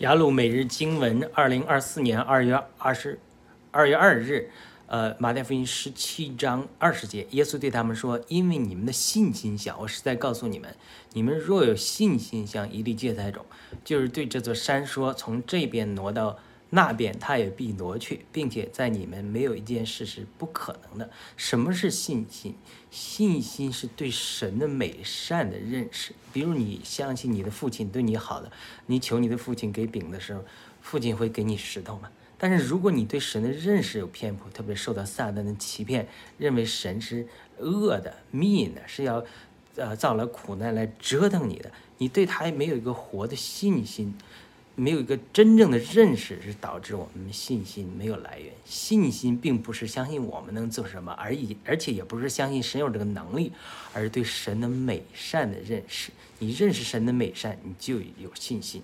雅鲁每日经文，二零二四年二月二十二月二日，呃，马太福音十七章二十节，耶稣对他们说：“因为你们的信心小，我实在告诉你们，你们若有信心像一粒芥菜种，就是对这座山说，从这边挪到。”那边他也必挪去，并且在你们没有一件事是不可能的。什么是信心？信心是对神的美善的认识。比如你相信你的父亲对你好的，你求你的父亲给饼的时候，父亲会给你石头吗？但是如果你对神的认识有偏颇，特别受到撒旦的欺骗，认为神是恶的、密的，是要呃造来苦难来折腾你的，你对他也没有一个活的信心。没有一个真正的认识，是导致我们信心没有来源。信心并不是相信我们能做什么而已，而且也不是相信神有这个能力，而是对神的美善的认识。你认识神的美善，你就有信心。